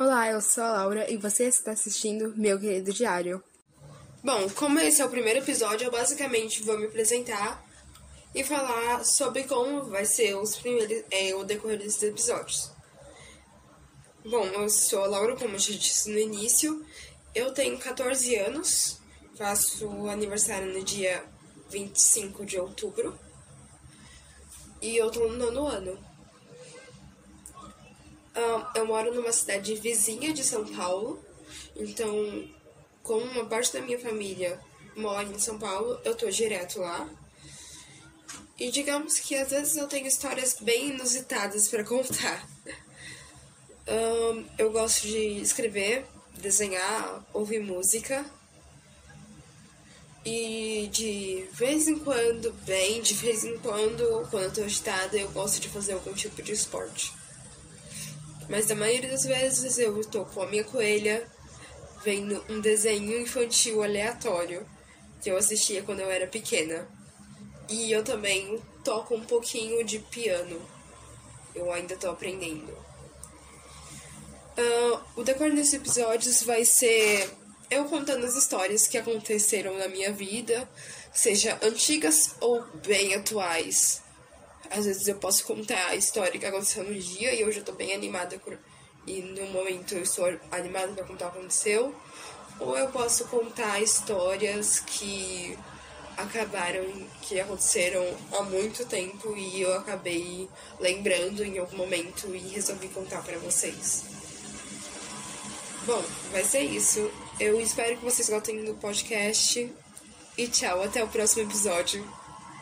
Olá, eu sou a Laura e você está assistindo Meu Querido Diário. Bom, como esse é o primeiro episódio, eu basicamente vou me apresentar e falar sobre como vai ser os primeiros, é, o decorrer desses episódios. Bom, eu sou a Laura, como eu já disse no início. Eu tenho 14 anos, faço aniversário no dia 25 de outubro. E eu tô no nono ano. Eu moro numa cidade vizinha de São Paulo, então, como uma parte da minha família mora em São Paulo, eu tô direto lá. E digamos que às vezes eu tenho histórias bem inusitadas para contar. Um, eu gosto de escrever, desenhar, ouvir música. E de vez em quando, bem, de vez em quando, quando eu tô agitada, eu gosto de fazer algum tipo de esporte. Mas na maioria das vezes eu tô com a minha coelha vendo um desenho infantil aleatório que eu assistia quando eu era pequena. E eu também toco um pouquinho de piano. Eu ainda tô aprendendo. Uh, o decorrer desses episódios vai ser eu contando as histórias que aconteceram na minha vida, seja antigas ou bem atuais. Às vezes eu posso contar a história que aconteceu no dia e hoje eu tô bem animada por... e no momento eu estou animada para contar o que aconteceu. Ou eu posso contar histórias que acabaram, que aconteceram há muito tempo e eu acabei lembrando em algum momento e resolvi contar para vocês. Bom, vai ser isso. Eu espero que vocês gostem do podcast. E tchau, até o próximo episódio.